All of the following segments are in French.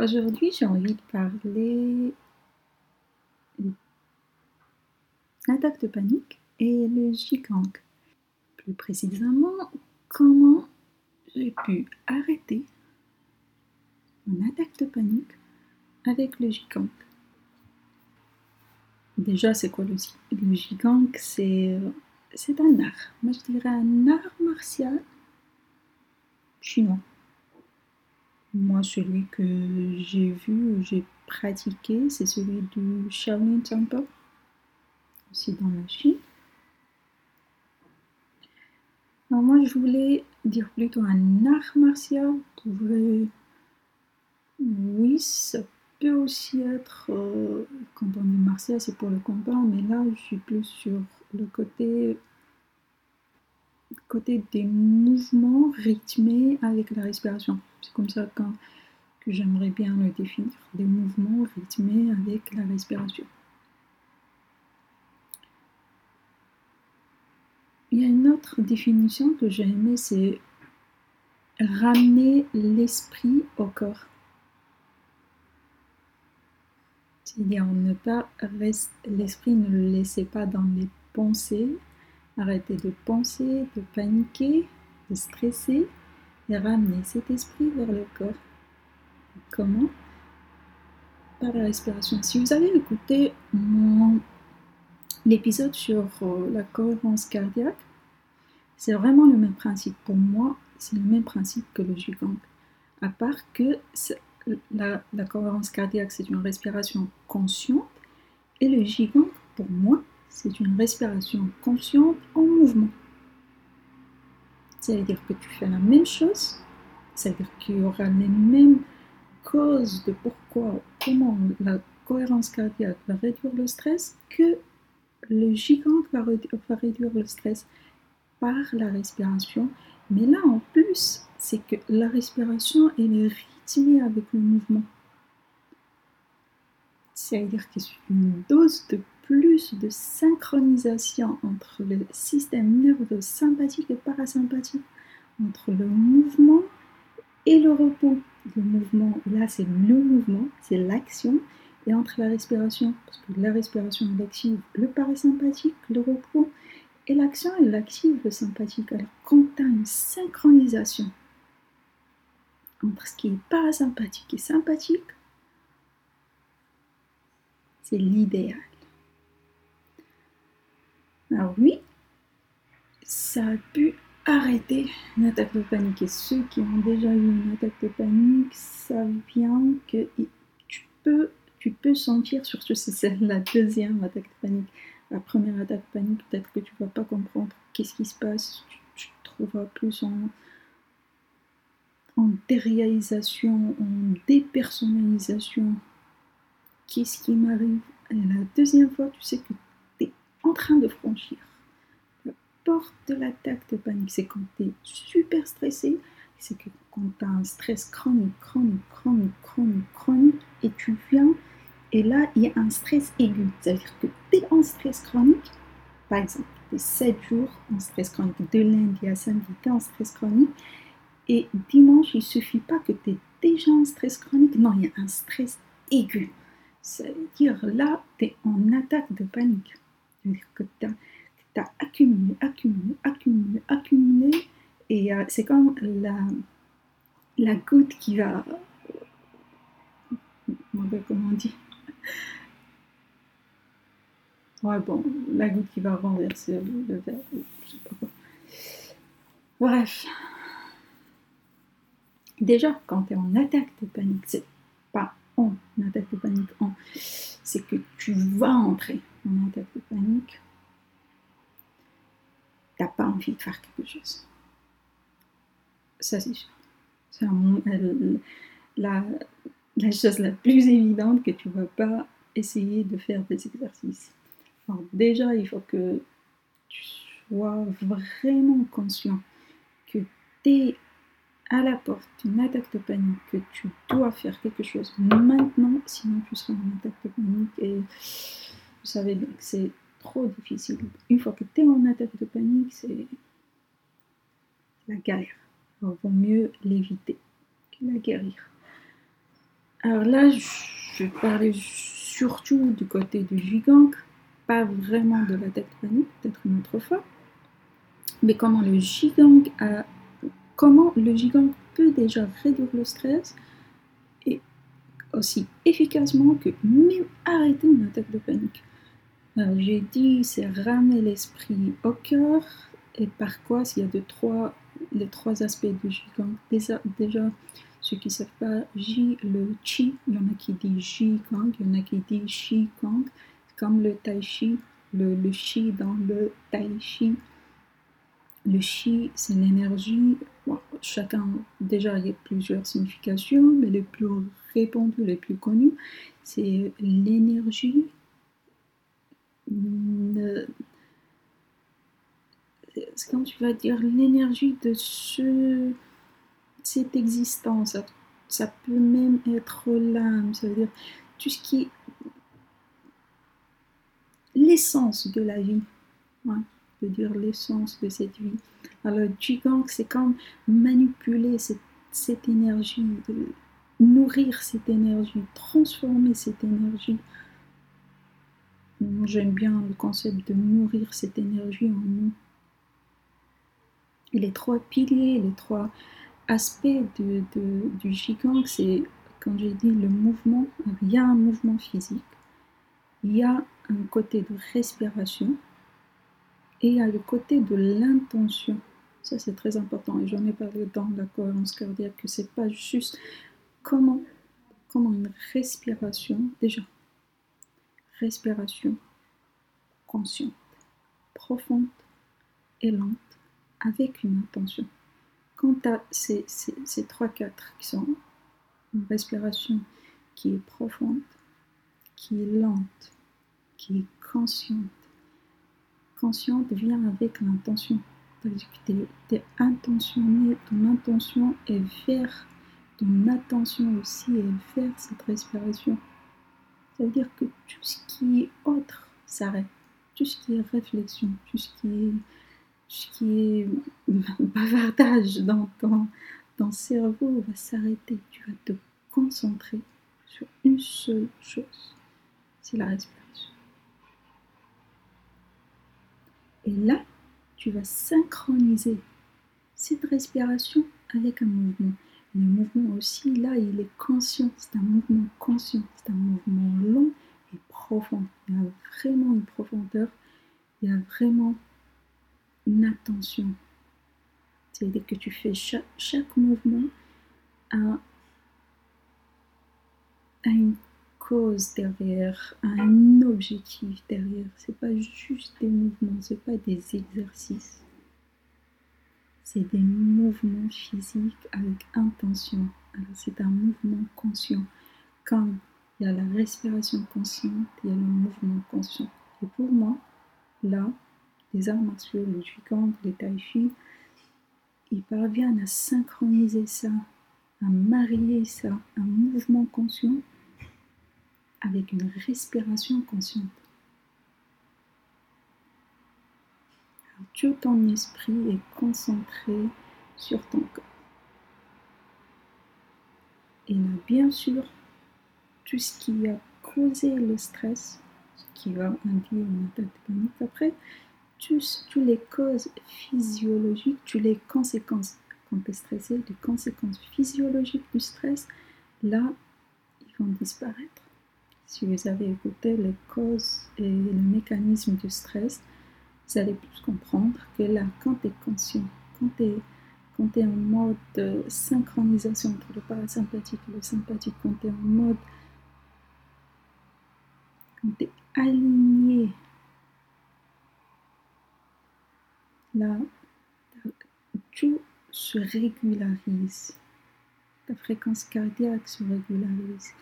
Aujourd'hui, j'ai envie de parler l'attaque de panique et le gigang. Plus précisément, comment j'ai pu arrêter mon attaque de panique avec le gigang. Déjà, c'est quoi le, le C'est c'est un art. Moi, je dirais un art martial chinois. Moi, celui que j'ai vu, j'ai pratiqué, c'est celui du Shaolin Temple, aussi dans la Chine. Alors moi, je voulais dire plutôt un art martial. Oui, ça peut aussi être, euh, quand on dit martial, c'est pour le combat, mais là, je suis plus sur le côté des mouvements rythmés avec la respiration. C'est comme ça que, j'aimerais bien le définir. Des mouvements rythmés avec la respiration. Il y a une autre définition que j'ai aimée, c'est ramener l'esprit au corps. C'est-à-dire ne pas l'esprit ne le laissez pas dans les pensées, Arrêtez de penser, de paniquer, de stresser ramener cet esprit vers le corps. Comment? Par la respiration. Si vous avez écouté l'épisode sur euh, la cohérence cardiaque, c'est vraiment le même principe. Pour moi, c'est le même principe que le Jigong. À part que la, cohérence cardiaque, c'est une respiration consciente et le Jigong, pour moi, c'est une respiration consciente en mouvement. Ça veut dire que tu fais la même chose, ça veut dire qu'il y aura les mêmes causes de pourquoi, comment la cohérence cardiaque va réduire le stress que le gigant va, réduire le stress par la respiration. Mais là, en plus, c'est que la respiration, est rythmée avec le mouvement. Ça veut dire que c'est une dose de plus de synchronisation entre le système nerveux sympathique et parasympathique, entre le mouvement et le repos. Le mouvement, là c'est le mouvement, c'est l'action, et entre la respiration, parce que la respiration elle active le parasympathique, le repos, et l'action elle active le sympathique. Alors quand tu as une synchronisation entre ce qui est parasympathique et sympathique, c'est l'idéal. Alors oui, ça a pu arrêter une attaque de panique. Et ceux qui ont déjà eu une attaque de panique savent bien que tu peux, tu peux sentir, surtout si c'est la deuxième attaque de panique. La première attaque de panique, peut-être que tu ne vas pas comprendre qu'est-ce qui se passe. Tu, te trouveras plus en, en déréalisation, en dépersonnalisation. Qu'est-ce qui m'arrive? Et la deuxième fois, tu sais que en train de franchir la porte de l'attaque de panique. C'est quand tu es super stressé, c'est que quand tu as un stress chronique, chronique, chronique, chronique, chronique, et tu viens, et là, il y a un stress aigu. C'est-à-dire que tu es en stress chronique, par exemple, tu es 7 jours en stress chronique, de lundi à samedi, tu es en stress chronique, et dimanche, il suffit pas que tu es déjà en stress chronique, non, il y a un stress aigu. C'est-à-dire là, tu es en attaque de panique. C'est-à-dire que tu as, accumulé, accumulé, accumulé, accumulé, et euh, c'est comme la, la goutte qui va. Comment on dit? Ouais, bon, la goutte qui va renverser le, verre, je sais pas quoi. Bref. Déjà, quand tu es en attaque de panique, c'est pas en attaque de panique, c'est que tu vas entrer en attaque de panique, t'as pas envie de faire quelque chose. Ça, c'est sûr. C'est la, la chose la plus évidente que tu ne vas pas essayer de faire des exercices. Alors déjà, il faut que tu sois vraiment conscient que tu es à la porte d'une attaque de panique, que tu dois faire quelque chose maintenant, sinon tu seras en attaque de panique et savez bien que c'est trop difficile. Une fois que tu es en attaque de panique, c'est la galère. Il vaut mieux l'éviter que la guérir. Alors là, je parlais surtout du côté du gigant, pas vraiment de la tectonique, peut-être une autre fois. Mais comment le gigant a, comment le gigant peut déjà réduire le stress et aussi efficacement que même arrêter une attaque de panique. J'ai dit, c'est ramener l'esprit au cœur. Et par quoi S'il y a de trois, les trois aspects du gigant. Déjà, déjà ceux qui ne savent pas, J, le Chi, il y en a qui disent Ji Kang, il y en a qui disent Shi Kang, comme le Tai Chi, le, le Chi dans le Tai Chi. Le Chi, c'est l'énergie. chacun, déjà, il y a plusieurs significations, mais les plus répandues, les plus connues, c'est l'énergie. Comme tu vas dire l'énergie de ce cette existence. Ça, peut même être l'âme, ça veut dire tout ce qui l'essence de la vie. Ouais, veut dire l'essence de cette vie. Alors, Jigong, c'est comme manipuler cette, cette énergie, nourrir cette énergie, transformer cette énergie. J'aime bien le concept de nourrir cette énergie en nous. Et les trois piliers, les trois aspect de, du gigant, c'est, quand j'ai dit le mouvement, il y a un mouvement physique, il y a un côté de respiration et il y a le côté de l'intention. Ça, c'est très important et j'en ai parlé dans la cohérence cardiaque que c'est pas juste comment, comment une respiration, déjà, respiration consciente, profonde et lente avec une intention. Quand tu as ces, ces, 3-4 qui sont une respiration qui est profonde, qui est lente, qui est consciente, consciente vient avec l'intention. Tu es, intentionné, ton intention est vers, ton attention aussi est vers cette respiration. Ça veut dire que tout ce qui est autre s'arrête. Tout ce qui est réflexion, tout ce qui est bavardage dans ton, cerveau va s'arrêter. Tu vas te concentrer sur une seule chose, c'est la respiration. Et là, tu vas synchroniser cette respiration avec un mouvement. Le mouvement aussi, là, il est conscient. C'est un mouvement conscient. C'est un mouvement long et profond. Il y a vraiment une profondeur. Il y a vraiment une attention. C'est-à-dire que tu fais chaque, chaque mouvement à, une cause derrière, à un objectif derrière. C'est pas juste des mouvements, c'est pas des exercices. C'est des mouvements physiques avec intention. C'est un mouvement conscient. Comme il y a la respiration consciente, il y a le mouvement conscient. Et pour moi, là, les arts martiaux, le Jigong, le Tai Chi, ils parviennent à synchroniser ça, à marier ça, un mouvement conscient avec une respiration consciente. tout ton esprit est concentré sur ton corps. Et bien sûr, tout ce qui a causé le stress, ce qui va induire une attaque panique après, tous, les causes physiologiques, toutes les conséquences, quand tu es stressé, les conséquences physiologiques du stress, là, ils vont disparaître. Si vous avez écouté les causes et le mécanisme du stress, vous allez plus comprendre que là, quand tu es conscient, quand tu es, quand es en mode de synchronisation entre le parasympathique et le sympathique, quand tu es en mode, aligné là, tout se régularise. Ta fréquence cardiaque se régularise.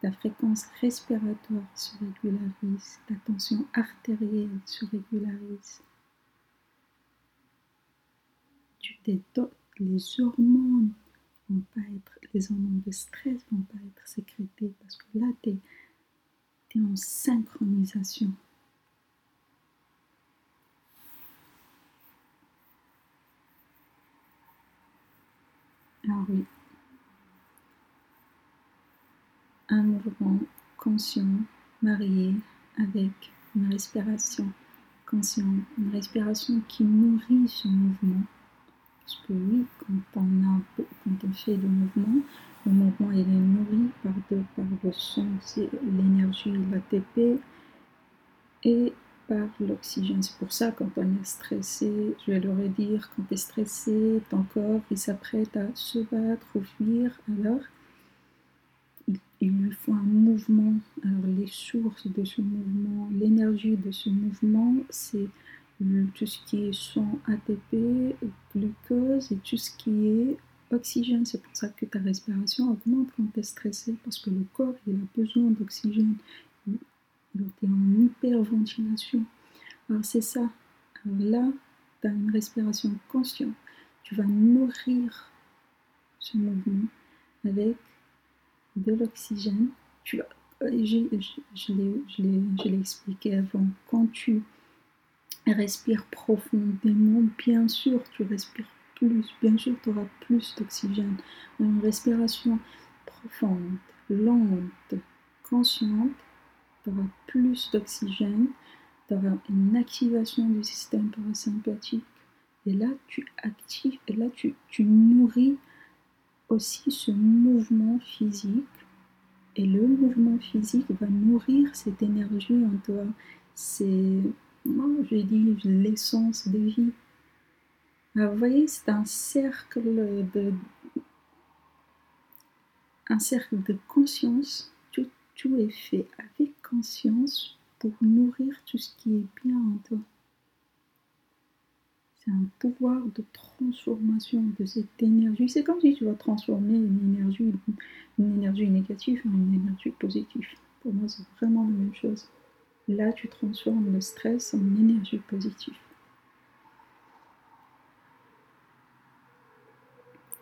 Ta fréquence respiratoire se régularise. Ta tension artérielle se régularise. Tu t'étoffes. Les hormones vont pas être, les hormones de stress vont pas être sécrétées parce que là, tu es en synchronisation. Ah oui. un mouvement conscient marié avec une respiration consciente, une respiration qui nourrit ce mouvement. Que oui, quand on, a, quand on fait le mouvement, le mouvement il est nourri par, de, par le c'est l'énergie, l'ATP et par l'oxygène. C'est pour ça quand on est stressé, je vais le redire, quand tu es stressé, ton corps il s'apprête à se battre ou fuir, alors il, lui faut un mouvement. Alors les sources de ce mouvement, l'énergie de ce mouvement, c'est tout ce qui est son ATP, glucose et tout ce qui est oxygène. C'est pour ça que ta respiration augmente quand tu es stressé, parce que le corps il a besoin d'oxygène. Donc tu es en hyperventilation. Alors c'est ça. Là, tu as une respiration consciente. Tu vas nourrir ce mouvement avec de l'oxygène. Euh, je, je, je l'ai expliqué avant. Quand tu respires profondément, bien sûr, tu respires plus. Bien sûr, tu auras plus d'oxygène. Une respiration profonde, lente, consciente, tu auras plus d'oxygène, tu auras une activation du système parasympathique. Et là, tu actives, et là, tu, tu nourris aussi ce mouvement physique. Et le mouvement physique va nourrir cette énergie en toi. C'est, moi, je dis, l'essence de vie? Alors, vous voyez, c'est un cercle de, un cercle de conscience. Tout, tout est fait avec conscience pour nourrir tout ce qui est bien en toi. C'est un pouvoir de transformation de cette énergie. C'est comme si tu vas transformer une énergie, une énergie négative en une énergie positive. Pour moi, c'est vraiment la même chose. Là, tu transformes le stress en énergie positive.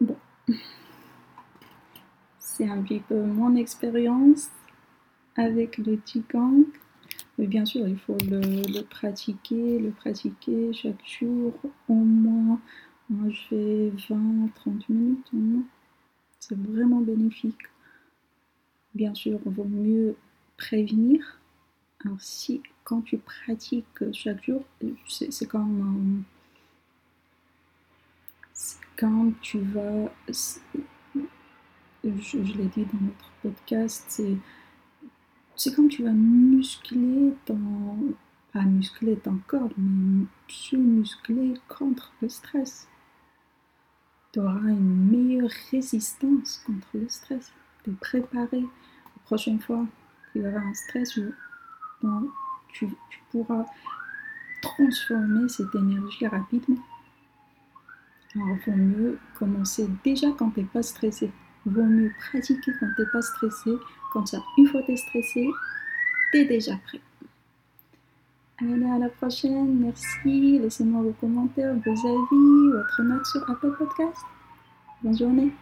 Bon. C'est un petit peu mon expérience avec le Qigong. Mais bien sûr, il faut le, pratiquer, le pratiquer chaque jour au moins. Moi, je fais 20-30 minutes au moins. C'est vraiment bénéfique. Bien sûr, il vaut mieux prévenir. Alors, si quand tu pratiques chaque jour, c'est comme quand tu vas. Je, je l'ai dit dans notre podcast, c'est c'est comme tu vas muscler ton, pas muscler ton corps, mais se muscler contre le stress. Tu auras une meilleure résistance contre le stress. Tu es préparé. La prochaine fois qu'il y aura un stress, tu, tu pourras transformer cette énergie rapidement. Alors, vaut mieux commencer déjà quand tu n'es pas stressé. Vaut mieux pratiquer quand tu n'es pas stressé comme ça, une fois tu es stressé, tu es déjà prêt. Allez, à la prochaine. Merci. Laissez-moi vos commentaires, vos avis, votre note sur Apple Podcast. Bonne journée.